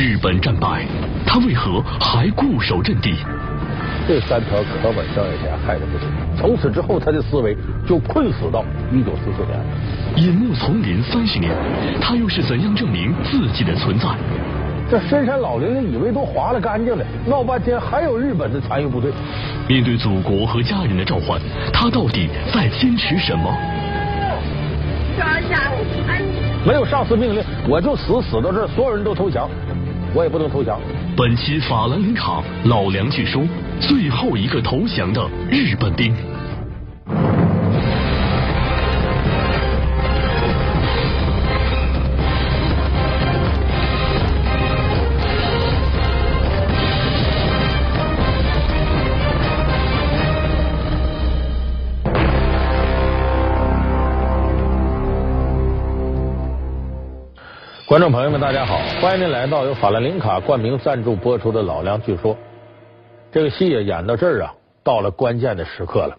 日本战败，他为何还固守阵地？这三条可把萧野田害得不行。从此之后，他的思维就困死到一九四四年。隐没丛林三十年，他又是怎样证明自己的存在？这深山老林的以为都划了干净了，闹半天还有日本的残余部队。面对祖国和家人的召唤，他到底在坚持什么？没有上司命令，我就死死到这儿，所有人都投降，我也不能投降。本期法兰林卡老梁据说，最后一个投降的日本兵。朋友们，大家好，欢迎您来到由法兰林卡冠名赞助播出的《老梁据说》。这个戏也演到这儿啊，到了关键的时刻了。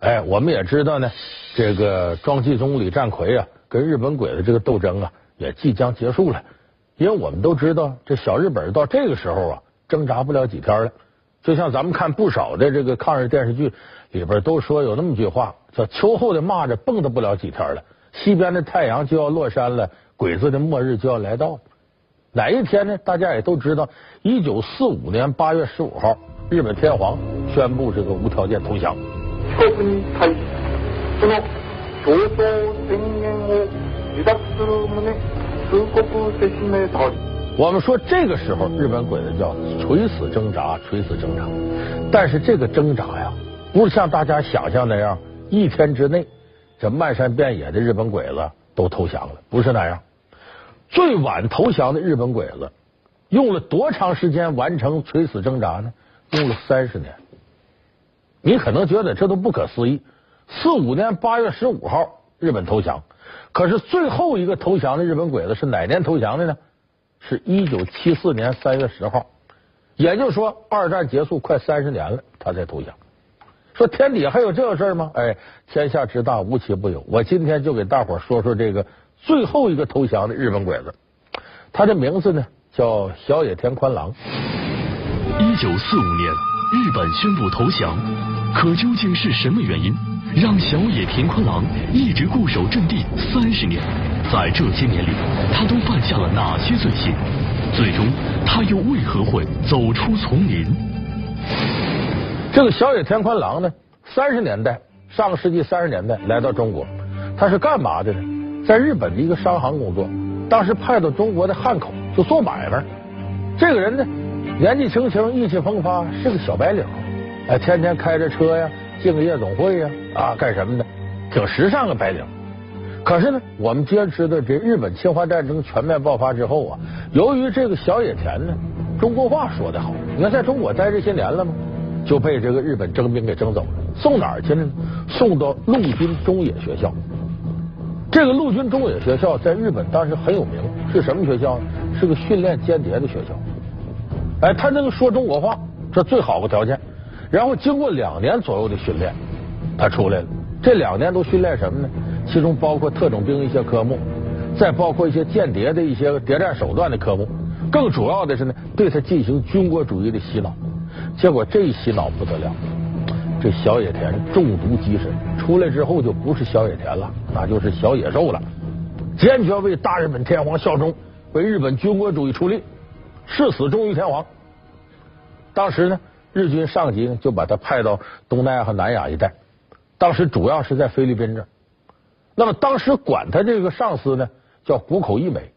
哎，我们也知道呢，这个庄继宗、李占奎啊，跟日本鬼子这个斗争啊，也即将结束了。因为我们都知道，这小日本到这个时候啊，挣扎不了几天了。就像咱们看不少的这个抗日电视剧里边都说有那么句话，叫“秋后的蚂蚱蹦跶不了几天了，西边的太阳就要落山了”。鬼子的末日就要来到，哪一天呢？大家也都知道，一九四五年八月十五号，日本天皇宣布这个无条件投降。我们说这个时候，日本鬼子叫垂死挣扎，垂死挣扎。但是这个挣扎呀，不是像大家想象那样，一天之内，这漫山遍野的日本鬼子都投降了，不是那样。最晚投降的日本鬼子用了多长时间完成垂死挣扎呢？用了三十年。你可能觉得这都不可思议。四五年八月十五号日本投降，可是最后一个投降的日本鬼子是哪年投降的呢？是一九七四年三月十号。也就是说，二战结束快三十年了，他才投降。说天底下还有这个事儿吗？哎，天下之大，无奇不有。我今天就给大伙说说这个。最后一个投降的日本鬼子，他的名字呢叫小野田宽郎。一九四五年，日本宣布投降，可究竟是什么原因让小野田宽郎一直固守阵地三十年？在这些年里，他都犯下了哪些罪行？最终，他又为何会走出丛林？这个小野田宽郎呢，三十年代，上个世纪三十年代来到中国，他是干嘛的呢？在日本的一个商行工作，当时派到中国的汉口就做买卖。这个人呢，年纪轻轻，意气风发，是个小白领，哎，天天开着车呀，进个夜总会呀，啊，干什么的，挺时尚个白领。可是呢，我们皆知道，这日本侵华战争全面爆发之后啊，由于这个小野田呢，中国话说得好，你看在中国待这些年了吗？就被这个日本征兵给征走了，送哪儿去了呢？送到陆军中野学校。这个陆军中野学校在日本当时很有名，是什么学校呢？是个训练间谍的学校。哎，他能说中国话，这最好的条件。然后经过两年左右的训练，他出来了。这两年都训练什么呢？其中包括特种兵一些科目，再包括一些间谍的一些谍战手段的科目。更主要的是呢，对他进行军国主义的洗脑。结果这一洗脑不得了。这小野田中毒极深，出来之后就不是小野田了，那就是小野兽了。坚决为大日本天皇效忠，为日本军国主义出力，誓死忠于天皇。当时呢，日军上级呢就把他派到东南亚和南亚一带，当时主要是在菲律宾这。那么当时管他这个上司呢叫谷口义美，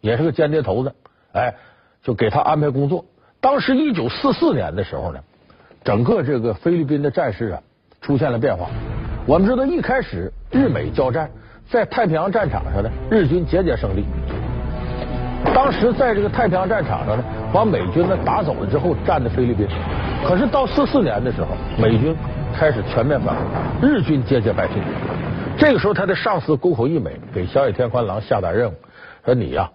也是个间谍头子，哎，就给他安排工作。当时一九四四年的时候呢。整个这个菲律宾的战事啊出现了变化。我们知道一开始日美交战，在太平洋战场上呢，日军节节胜利。当时在这个太平洋战场上呢，把美军呢打走了之后，占的菲律宾。可是到四四年的时候，美军开始全面反攻，日军节节败退。这个时候，他的上司沟口义美给小野天宽郎下达任务，说你呀，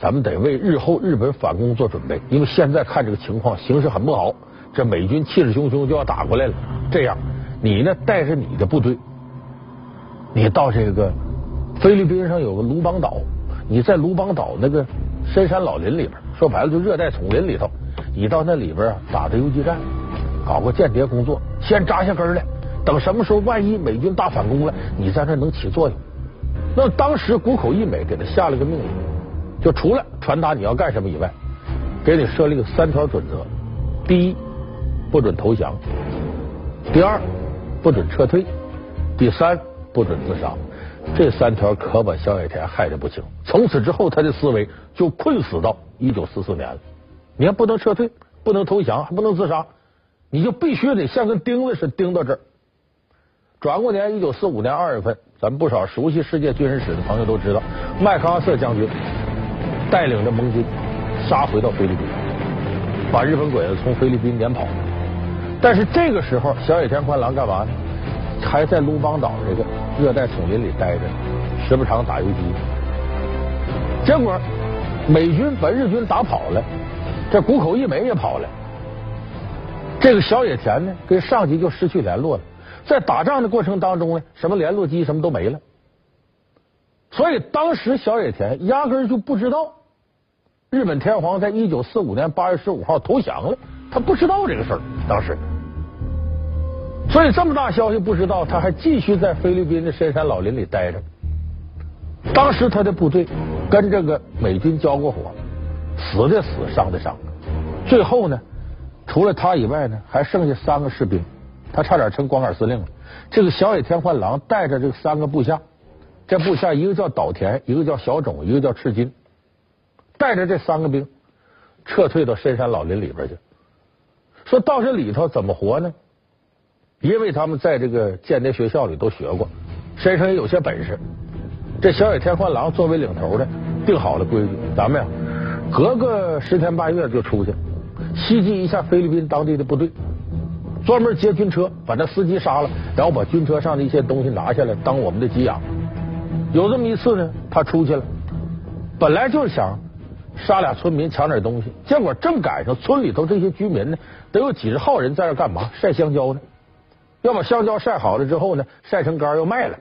咱们得为日后日本反攻做准备，因为现在看这个情况，形势很不好。这美军气势汹汹就要打过来了，这样你呢带着你的部队，你到这个菲律宾上有个卢邦岛，你在卢邦岛那个深山老林里边说白了就热带丛林里头，你到那里边啊打着游击战，搞个间谍工作，先扎下根来，等什么时候万一美军大反攻了，你在那能起作用。那当时谷口义美给他下了个命令，就除了传达你要干什么以外，给你设立三条准则：第一，不准投降；第二，不准撤退；第三，不准自杀。这三条可把小野田害得不轻。从此之后，他的思维就困死到一九四四年了。你还，不能撤退，不能投降，还不能自杀，你就必须得像根钉子似的钉到这儿。转过年，一九四五年二月份，咱们不少熟悉世界军事史的朋友都知道，麦克阿瑟将军带领着盟军杀回到菲律宾，把日本鬼子从菲律宾撵跑了。但是这个时候，小野田宽郎干嘛呢？还在卢邦岛这个热带丛林里待着，时不常打游击。结果美军把日军打跑了，这谷口义美也跑了。这个小野田呢，跟上级就失去联络了。在打仗的过程当中呢，什么联络机什么都没了。所以当时小野田压根就不知道日本天皇在一九四五年八月十五号投降了，他不知道这个事儿。当时。所以这么大消息不知道，他还继续在菲律宾的深山老林里待着。当时他的部队跟这个美军交过火，死的死，伤的伤。最后呢，除了他以外呢，还剩下三个士兵，他差点成光杆司令了。这个小野田焕郎带着这三个部下，这部下一个叫岛田，一个叫小种，一个叫赤金，带着这三个兵撤退到深山老林里边去。说到这里头怎么活呢？因为他们在这个间谍学校里都学过，身上也有些本事。这小野天宽郎作为领头的，定好了规矩，咱们呀，隔个十天半月就出去袭击一下菲律宾当地的部队，专门劫军车，把那司机杀了，然后把军车上的一些东西拿下来当我们的给养。有这么一次呢，他出去了，本来就是想杀俩村民抢点东西，结果正赶上村里头这些居民呢，得有几十号人在这干嘛？晒香蕉呢。要把香蕉晒好了之后呢，晒成干要卖了。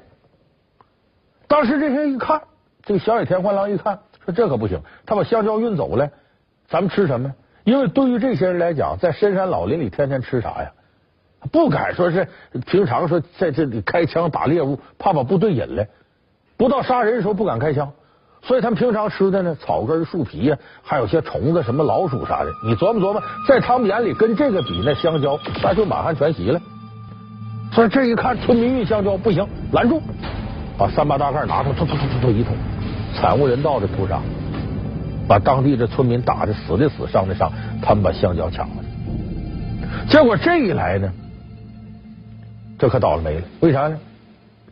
当时这些人一看，这个小野田宽郎一看，说这可不行，他把香蕉运走了，咱们吃什么？因为对于这些人来讲，在深山老林里天天吃啥呀？不敢说是平常说在这里开枪打猎物，怕把部队引来，不到杀人的时候不敢开枪，所以他们平常吃的呢，草根、树皮呀，还有些虫子，什么老鼠啥的。你琢磨琢磨，在他们眼里跟这个比，那香蕉那就满汉全席了。所以这一看，村民运香蕉不行，拦住，把三八大盖拿出，突突突突突一捅，惨无人道的屠杀，把当地的村民打的死的死，伤的伤，他们把香蕉抢了。结果这一来呢，这可倒了霉了。为啥呢？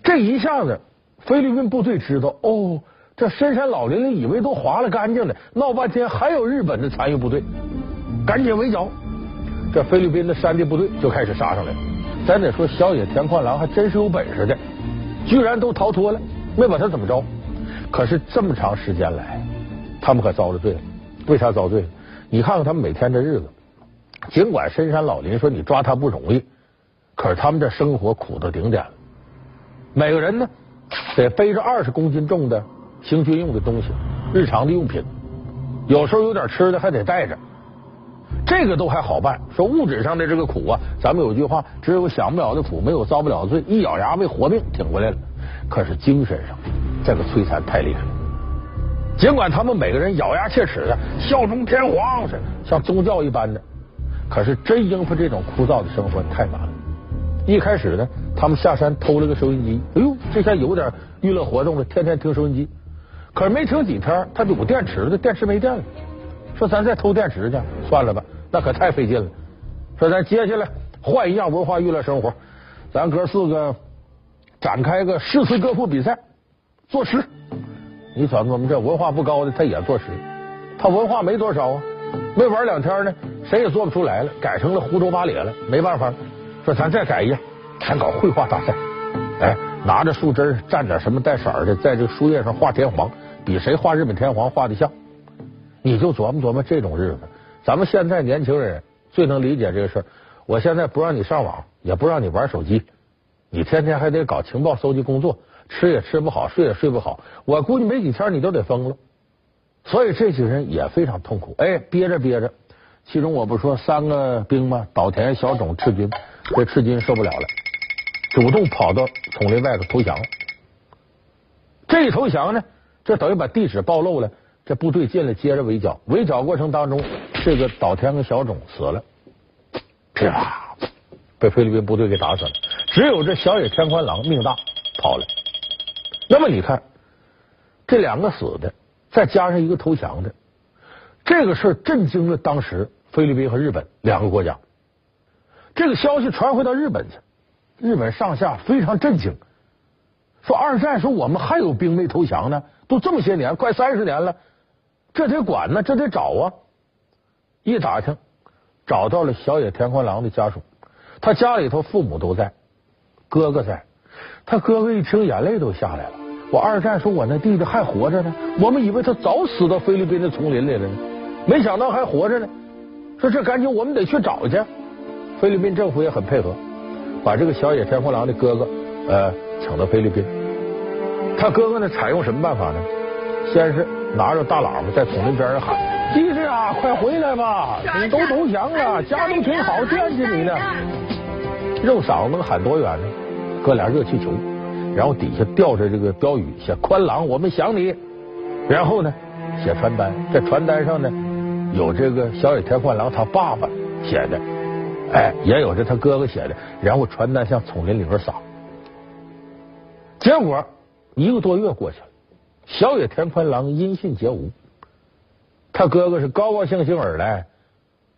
这一下子，菲律宾部队知道，哦，这深山老林里以为都划了干净了，闹半天还有日本的残余部队，赶紧围剿。这菲律宾的山地部队就开始杀上来了。咱得说，小野田宽郎还真是有本事的，居然都逃脱了，没把他怎么着。可是这么长时间来，他们可遭了罪了。为啥遭罪？你看看他们每天的日子，尽管深山老林说你抓他不容易，可是他们这生活苦到顶点了。每个人呢，得背着二十公斤重的行军用的东西，日常的用品，有时候有点吃的还得带着。这个都还好办，说物质上的这个苦啊，咱们有句话，只有享不了的苦，没有遭不了的罪，一咬牙为活命挺过来了。可是精神上，这个摧残太厉害了。尽管他们每个人咬牙切齿的效忠天皇，似的像宗教一般的，可是真应付这种枯燥的生活太难了。一开始呢，他们下山偷了个收音机，哎呦，这下有点娱乐活动了，天天听收音机。可是没听几天，他有电池了，电池没电了，说咱再偷电池去，算了吧。那可太费劲了。说咱接下来换一样文化娱乐生活，咱哥四个展开个诗词歌赋比赛，作诗。你瞅我们这文化不高的，他也作诗。他文化没多少啊，没玩两天呢，谁也做不出来了，改成了胡诌八咧了。没办法，说咱再改一样，咱搞绘画大赛。哎，拿着树枝蘸点什么带色的，在这个树叶上画天皇，比谁画日本天皇画的像。你就琢磨琢磨这种日子。咱们现在年轻人最能理解这个事儿。我现在不让你上网，也不让你玩手机，你天天还得搞情报搜集工作，吃也吃不好，睡也睡不好。我估计没几天你都得疯了。所以这些人也非常痛苦。哎，憋着憋着，其中我不说三个兵吗？岛田、小种、赤军，这赤军受不了了，主动跑到丛林外头投降。这一投降呢，这等于把地址暴露了。这部队进来，接着围剿。围剿过程当中，这个岛田跟小种死了，噼啪，被菲律宾部队给打死了。只有这小野天宽郎命大，跑了。那么你看，这两个死的，再加上一个投降的，这个事儿震惊了当时菲律宾和日本两个国家。这个消息传回到日本去，日本上下非常震惊，说二战时我们还有兵没投降呢，都这么些年，快三十年了。这得管呢，这得找啊！一打听，找到了小野田宽郎的家属，他家里头父母都在，哥哥在。他哥哥一听，眼泪都下来了。我二战说，我那弟弟还活着呢，我们以为他早死到菲律宾的丛林里了呢，没想到还活着呢。说这赶紧，我们得去找去。菲律宾政府也很配合，把这个小野田宽郎的哥哥呃请到菲律宾。他哥哥呢，采用什么办法呢？先是。拿着大喇叭在丛林边上喊：“弟弟啊，快回来吧！你都投降了，家都挺好，惦记你呢。”肉嗓子能喊多远呢？搁俩热气球，然后底下吊着这个标语，写“宽郎，我们想你”。然后呢，写传单，在传单上呢有这个小野田宽郎他爸爸写的，哎，也有这他哥哥写的。然后传单向丛林里边撒。结果一个多月过去了。小野田宽郎音信皆无，他哥哥是高高兴兴而来，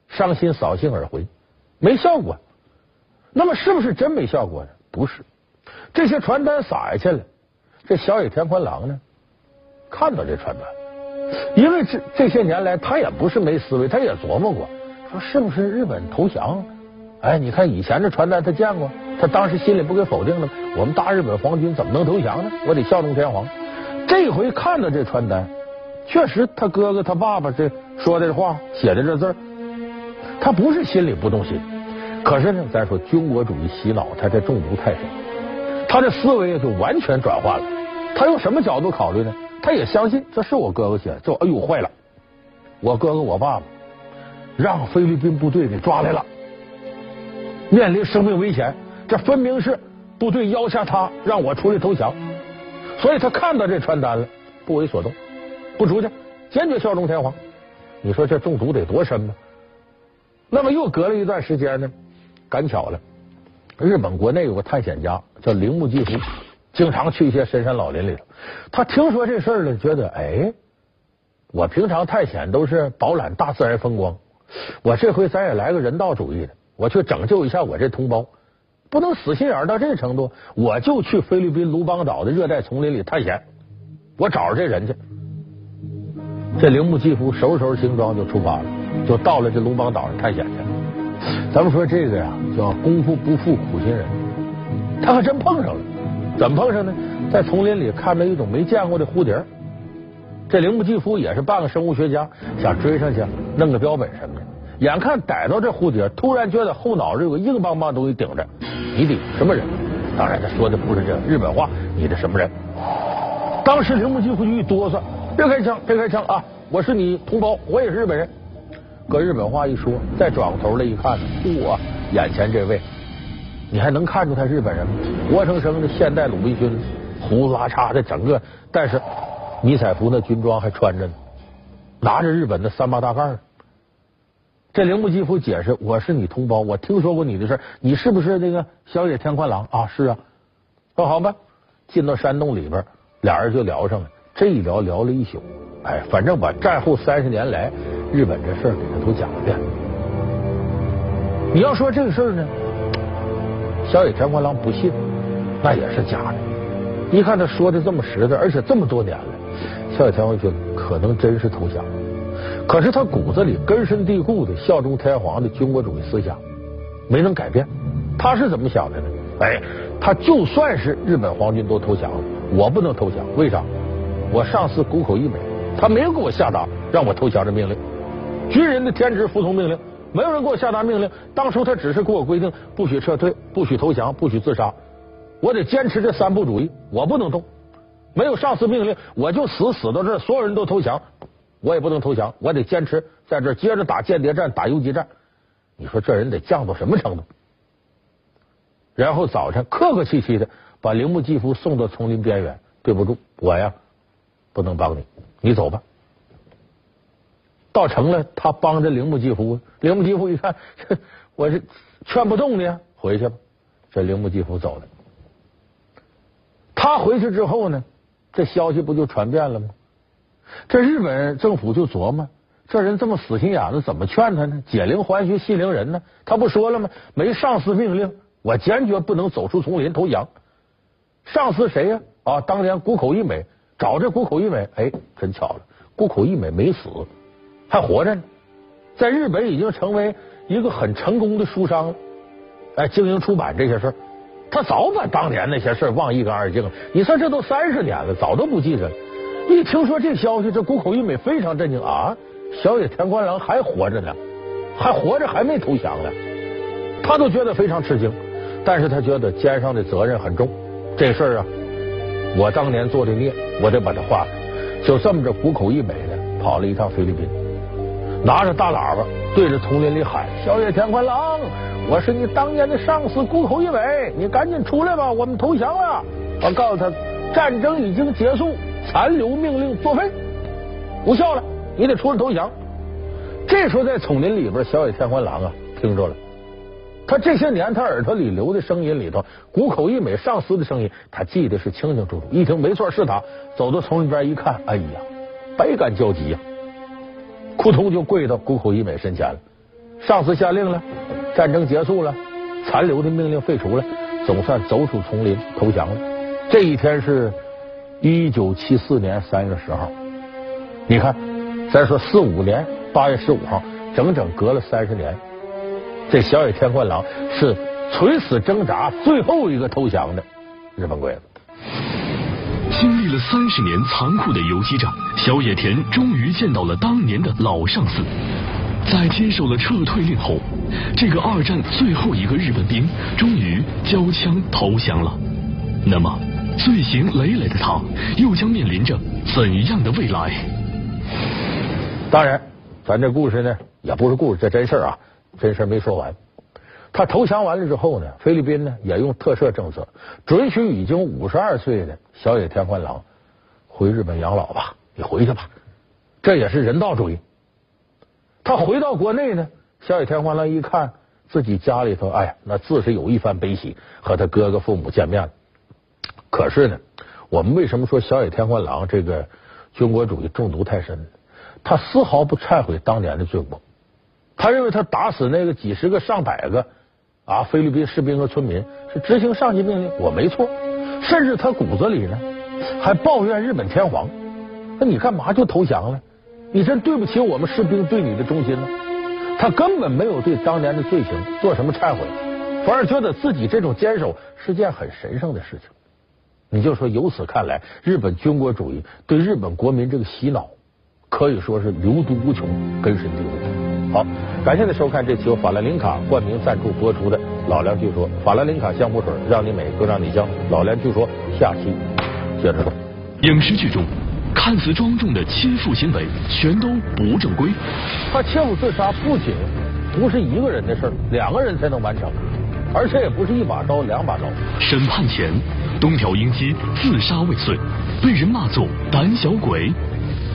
伤心扫兴而回，没效果。那么是不是真没效果呢？不是，这些传单撒下去了，这小野田宽郎呢，看到这传单，因为这这些年来他也不是没思维，他也琢磨过，说是不是日本投降？哎，你看以前这传单他见过，他当时心里不给否定了吗？我们大日本皇军怎么能投降呢？我得效忠天皇。这回看到这传单，确实他哥哥他爸爸这说的话写的这字他不是心里不动心，可是呢，咱说军国主义洗脑，他这中毒太深，他的思维就完全转换了。他用什么角度考虑呢？他也相信这是我哥哥写的，这哎呦坏了，我哥哥我爸爸让菲律宾部队给抓来了，面临生命危险，这分明是部队要挟他让我出来投降。所以他看到这传单了，不为所动，不出去，坚决效忠天皇。你说这中毒得多深呢？那么又隔了一段时间呢，赶巧了，日本国内有个探险家叫铃木继夫，经常去一些深山老林里头。他听说这事儿了，觉得哎，我平常探险都是饱览大自然风光，我这回咱也来个人道主义的，我去拯救一下我这同胞。不能死心眼到这程度，我就去菲律宾卢邦岛的热带丛林里探险。我找着这人去，这铃木继夫收拾收拾行装就出发了，就到了这卢邦岛上探险去了。咱们说这个呀，叫功夫不负苦心人，他还真碰上了。怎么碰上呢？在丛林里看到一种没见过的蝴蝶。这铃木继夫也是半个生物学家，想追上去弄个标本什么的。眼看逮到这蝴蝶，突然觉得后脑有个硬邦邦东西顶着。你的什么人？当然，他说的不是这日本话。你的什么人？当时铃木继夫就一哆嗦，别开枪，别开枪啊！我是你同胞，我也是日本人。搁日本话一说，再转过头来一看，嚯，眼前这位，你还能看出他是日本人吗？活生生的现代鲁滨逊，胡子拉碴的整个，但是迷彩服那军装还穿着呢，拿着日本的三八大盖呢。这铃木吉夫解释：“我是你同胞，我听说过你的事你是不是那个小野天宽郎啊？是啊，那好吧，进到山洞里边，俩人就聊上了。这一聊聊了一宿，哎，反正把战后三十年来日本这事儿给他都讲了遍。你要说这个事儿呢，小野天宽郎不信，那也是假的。一看他说的这么实在，而且这么多年了，小野天宽觉得可能真是投降了。”可是他骨子里根深蒂固的效忠天皇的军国主义思想没能改变。他是怎么想的呢？哎，他就算是日本皇军都投降了，我不能投降。为啥？我上司谷口一美，他没有给我下达让我投降的命令。军人的天职服从命令，没有人给我下达命令。当初他只是给我规定不许撤退、不许投降、不许自杀。我得坚持这三不主义，我不能动。没有上司命令，我就死死到这儿，所有人都投降。我也不能投降，我得坚持在这接着打间谍战、打游击战。你说这人得犟到什么程度？然后早晨客客气气的把铃木继夫送到丛林边缘。对不住，我呀不能帮你，你走吧。到城了，他帮着铃木继夫。铃木继夫一看，我是劝不动的，回去吧。这铃木继夫走了。他回去之后呢，这消息不就传遍了吗？这日本政府就琢磨，这人这么死心眼子，怎么劝他呢？解铃还须系铃人呢？他不说了吗？没上司命令，我坚决不能走出丛林投降。上司谁呀？啊，当年谷口一美找这谷口一美，哎，真巧了，谷口一美没死。还活着呢，在日本已经成为一个很成功的书商了。哎，经营出版这些事儿，他早把当年那些事儿忘一干二净了。你说这都三十年了，早都不记着了。一 听说这消息，这谷口一美非常震惊啊！小野田宽郎还活着呢，还活着，还没投降呢。他都觉得非常吃惊，但是他觉得肩上的责任很重，这事儿啊，我当年做的孽，我得把它化了。就这么着，谷口一美呢，跑了一趟菲律宾。拿着大喇叭对着丛林里喊：“小野田宽郎，我是你当年的上司谷口一美，你赶紧出来吧，我们投降了。”我告诉他，战争已经结束，残留命令作废，无效了，你得出来投降。这时候在丛林里边，小野田宽郎啊听着了，他这些年他耳朵里留的声音里头，谷口一美上司的声音，他记得是清清楚楚。一听没错是他，走到丛林边一看，哎呀，百感交集呀。扑通就跪到谷口一美身前了。上司下令了，战争结束了，残留的命令废除了，总算走出丛林投降了。这一天是一九七四年三月十号。你看，再说四五年八月十五号，整整隔了三十年，这小野天冠郎是垂死挣扎最后一个投降的日本鬼子。经历了三十年残酷的游击战，小野田终于见到了当年的老上司。在接受了撤退令后，这个二战最后一个日本兵终于交枪投降了。那么，罪行累累的他，又将面临着怎样的未来？当然，咱这故事呢，也不是故事，这真事啊，真事没说完。他投降完了之后呢，菲律宾呢也用特赦政策，准许已经五十二岁的小野田宽郎回日本养老吧，你回去吧，这也是人道主义。他回到国内呢，小野田宽郎一看自己家里头，哎呀，那自是有一番悲喜，和他哥哥父母见面了。可是呢，我们为什么说小野田宽郎这个军国主义中毒太深？他丝毫不忏悔当年的罪过，他认为他打死那个几十个上百个。啊！菲律宾士兵和村民是执行上级命令，我没错。甚至他骨子里呢，还抱怨日本天皇。那你干嘛就投降了？你真对不起我们士兵对你的忠心呢。他根本没有对当年的罪行做什么忏悔，反而觉得自己这种坚守是件很神圣的事情。你就说，由此看来，日本军国主义对日本国民这个洗脑，可以说是流毒无穷，根深蒂固。好，感谢您收看这期由法兰林卡冠名赞助播出的《老梁据说》，法兰林卡香湖水让你美更让你香。老梁据说，下期接着说。影视剧中看似庄重的亲父行为，全都不正规。他切腹自杀不仅不是一个人的事儿，两个人才能完成，而且也不是一把刀两把刀。审判前，东条英机自杀未遂，被人骂作胆小鬼。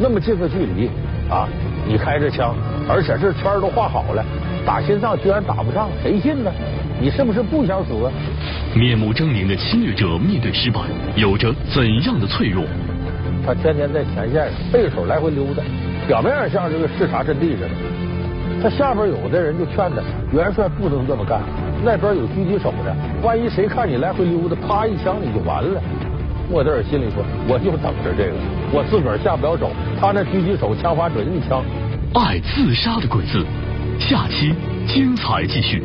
那么近的距离啊，你开着枪。而且这圈都画好了，打心脏居然打不上，谁信呢？你是不是不想死？面目狰狞的侵略者面对失败，有着怎样的脆弱？他天天在前线上背手来回溜达，表面上像这个视察阵地似的。他下边有的人就劝他，元帅不能这么干，那边有狙击手呢，万一谁看你来回溜达，啪一枪你就完了。莫德尔心里说，我就等着这个，我自个儿下不了手，他那狙击手枪法准，一枪。爱自杀的鬼子，下期精彩继续。